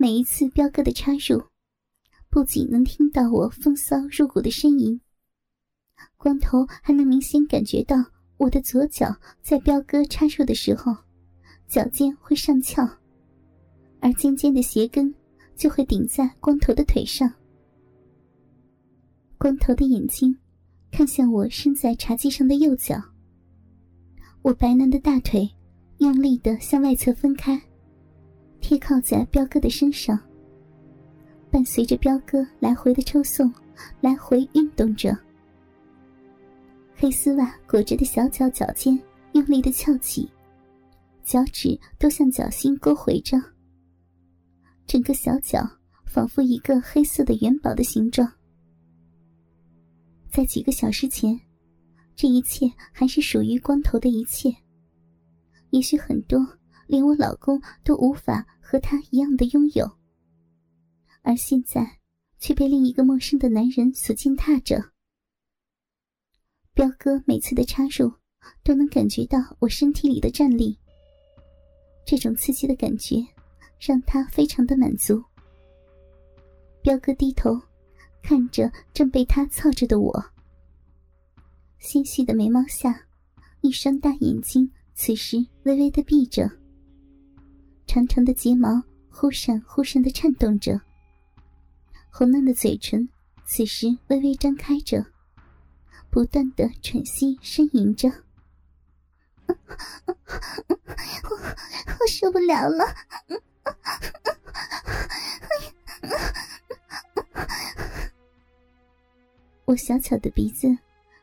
每一次彪哥的插入，不仅能听到我风骚入骨的呻吟，光头还能明显感觉到我的左脚在彪哥插入的时候，脚尖会上翘，而尖尖的鞋跟就会顶在光头的腿上。光头的眼睛看向我伸在茶几上的右脚，我白嫩的大腿用力的向外侧分开。贴靠在彪哥的身上，伴随着彪哥来回的抽送，来回运动着。黑丝袜裹着的小脚脚尖用力的翘起，脚趾都向脚心勾回着。整个小脚仿佛一个黑色的元宝的形状。在几个小时前，这一切还是属于光头的一切。也许很多。连我老公都无法和他一样的拥有，而现在却被另一个陌生的男人所践踏着。彪哥每次的插入，都能感觉到我身体里的战栗。这种刺激的感觉，让他非常的满足。彪哥低头，看着正被他操着的我，纤细的眉毛下，一双大眼睛此时微微的闭着。长长的睫毛忽闪忽闪的颤动着，红嫩的嘴唇此时微微张开着，不断的喘息呻吟着。我我受不了了！我小巧的鼻子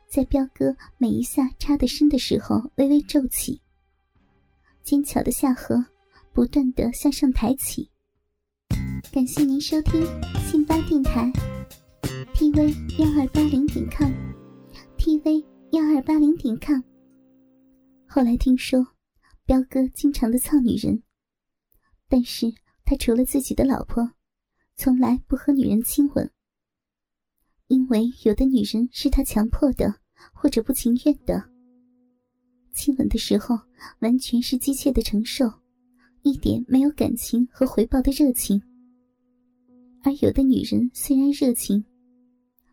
在彪哥每一下插得深的时候微微皱起，精巧的下颌。不断的向上抬起。感谢您收听信巴电台，tv 幺二八零点 com，tv 幺二八零点 com。后来听说，彪哥经常的操女人，但是他除了自己的老婆，从来不和女人亲吻，因为有的女人是他强迫的，或者不情愿的。亲吻的时候，完全是机械的承受。一点没有感情和回报的热情，而有的女人虽然热情，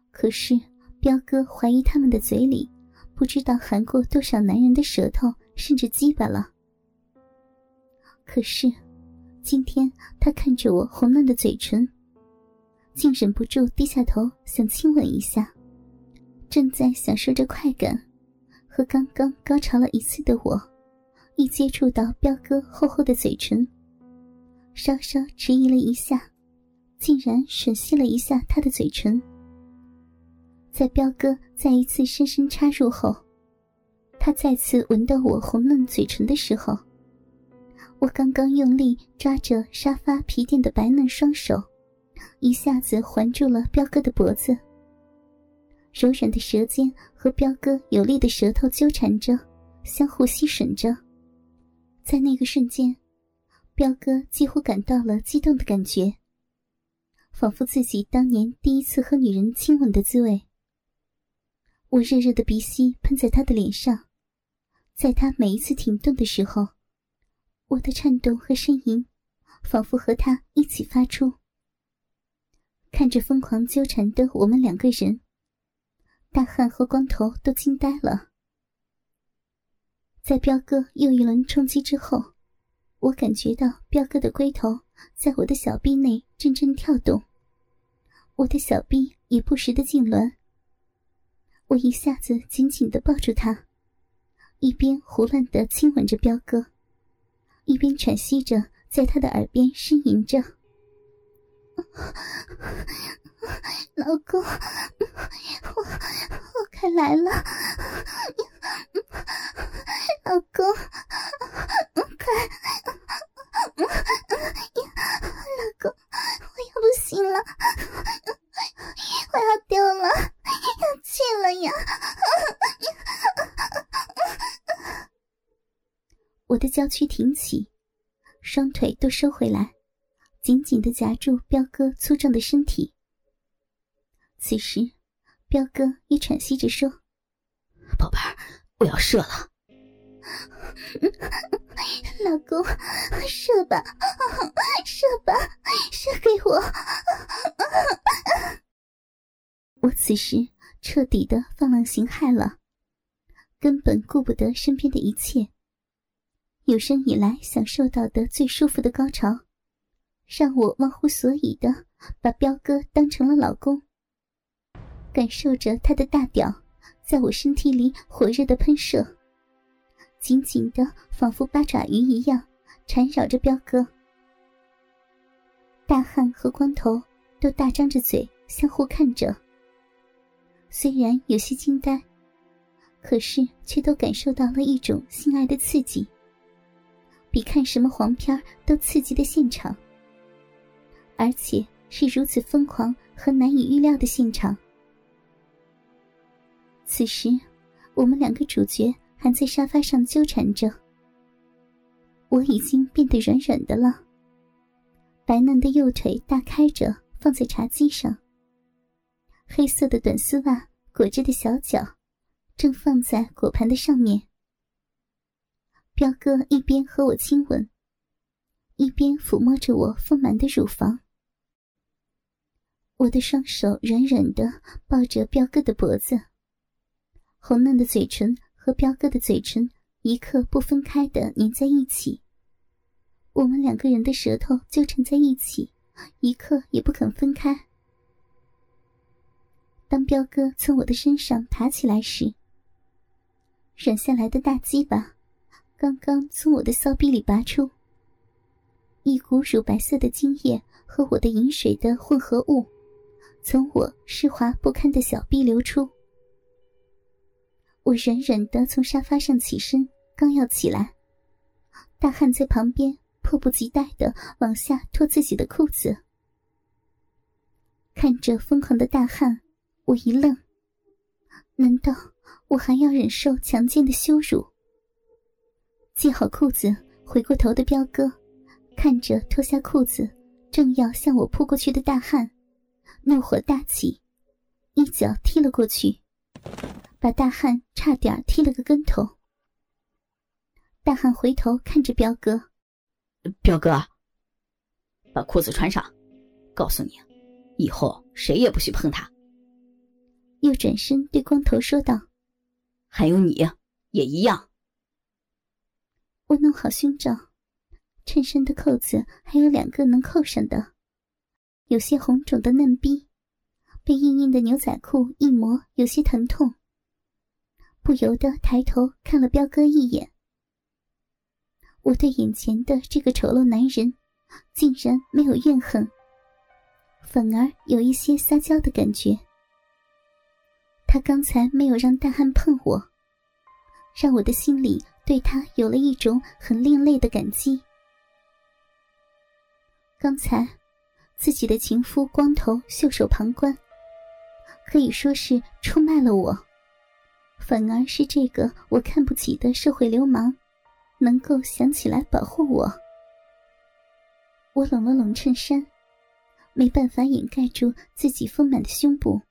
可是彪哥怀疑他们的嘴里不知道含过多少男人的舌头，甚至鸡巴了。可是今天他看着我红嫩的嘴唇，竟忍不住低下头想亲吻一下。正在享受着快感和刚刚高潮了一次的我。一接触到彪哥厚厚的嘴唇，稍稍迟疑了一下，竟然吮吸了一下他的嘴唇。在彪哥再一次深深插入后，他再次闻到我红嫩嘴唇的时候，我刚刚用力抓着沙发皮垫的白嫩双手，一下子环住了彪哥的脖子。柔软的舌尖和彪哥有力的舌头纠缠着，相互吸吮着。在那个瞬间，彪哥几乎感到了激动的感觉，仿佛自己当年第一次和女人亲吻的滋味。我热热的鼻息喷在他的脸上，在他每一次停顿的时候，我的颤动和呻吟，仿佛和他一起发出。看着疯狂纠缠的我们两个人，大汉和光头都惊呆了。在彪哥又一轮冲击之后，我感觉到彪哥的龟头在我的小臂内阵阵跳动，我的小臂也不时的痉挛。我一下子紧紧的抱住他，一边胡乱的亲吻着彪哥，一边喘息着在他的耳边呻吟着：“ 老公，我我快来了。”老公，快！老公，我要不行了，我要丢了，要气了呀！我的娇躯挺起，双腿都收回来，紧紧的夹住彪哥粗壮的身体。此时，彪哥也喘息着说：“宝贝儿，我要射了。”老公，射吧，射吧，射给！我！我此时彻底的放浪形骸了，根本顾不得身边的一切。有生以来享受到的最舒服的高潮，让我忘乎所以的把彪哥当成了老公，感受着他的大屌在我身体里火热的喷射，紧紧的仿佛八爪鱼一样缠绕着彪哥。大汉和光头都大张着嘴相互看着，虽然有些惊呆，可是却都感受到了一种性爱的刺激。比看什么黄片都刺激的现场，而且是如此疯狂和难以预料的现场。此时，我们两个主角还在沙发上纠缠着。我已经变得软软的了，白嫩的右腿大开着放在茶几上，黑色的短丝袜裹着的小脚正放在果盘的上面。彪哥一边和我亲吻，一边抚摸着我丰满的乳房。我的双手软软的抱着彪哥的脖子，红嫩的嘴唇和彪哥的嘴唇一刻不分开的粘在一起。我们两个人的舌头纠缠在一起，一刻也不肯分开。当彪哥从我的身上爬起来时，软下来的大鸡巴。刚刚从我的骚逼里拔出，一股乳白色的精液和我的饮水的混合物，从我湿滑不堪的小臂流出。我软软的从沙发上起身，刚要起来，大汉在旁边迫不及待的往下脱自己的裤子。看着疯狂的大汉，我一愣，难道我还要忍受强奸的羞辱？系好裤子，回过头的彪哥看着脱下裤子正要向我扑过去的大汉，怒火大起，一脚踢了过去，把大汉差点踢了个跟头。大汉回头看着彪哥：“彪哥，把裤子穿上，告诉你，以后谁也不许碰他。”又转身对光头说道：“还有你，也一样。”我弄好胸罩，衬衫的扣子还有两个能扣上的，有些红肿的嫩逼，被硬硬的牛仔裤一磨，有些疼痛。不由得抬头看了彪哥一眼。我对眼前的这个丑陋男人，竟然没有怨恨，反而有一些撒娇的感觉。他刚才没有让大汉碰我，让我的心里。对他有了一种很另类的感激。刚才自己的情夫光头袖手旁观，可以说是出卖了我，反而是这个我看不起的社会流氓，能够想起来保护我。我拢了拢衬衫，没办法掩盖住自己丰满的胸部。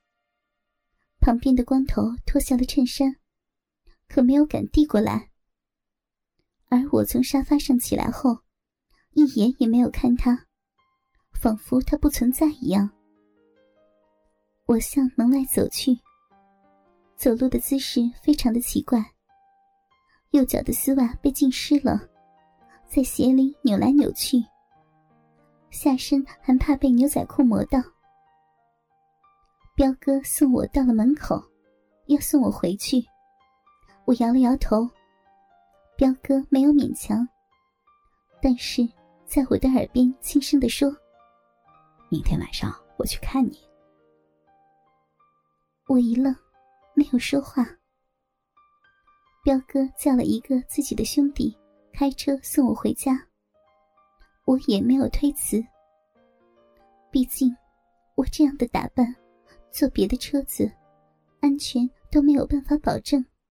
旁边的光头脱下了衬衫，可没有敢递过来。而我从沙发上起来后，一眼也没有看他，仿佛他不存在一样。我向门外走去，走路的姿势非常的奇怪。右脚的丝袜被浸湿了，在鞋里扭来扭去，下身还怕被牛仔裤磨到。彪哥送我到了门口，要送我回去，我摇了摇头。彪哥没有勉强，但是在我的耳边轻声的说：“明天晚上我去看你。”我一愣，没有说话。彪哥叫了一个自己的兄弟开车送我回家，我也没有推辞。毕竟我这样的打扮，坐别的车子，安全都没有办法保证。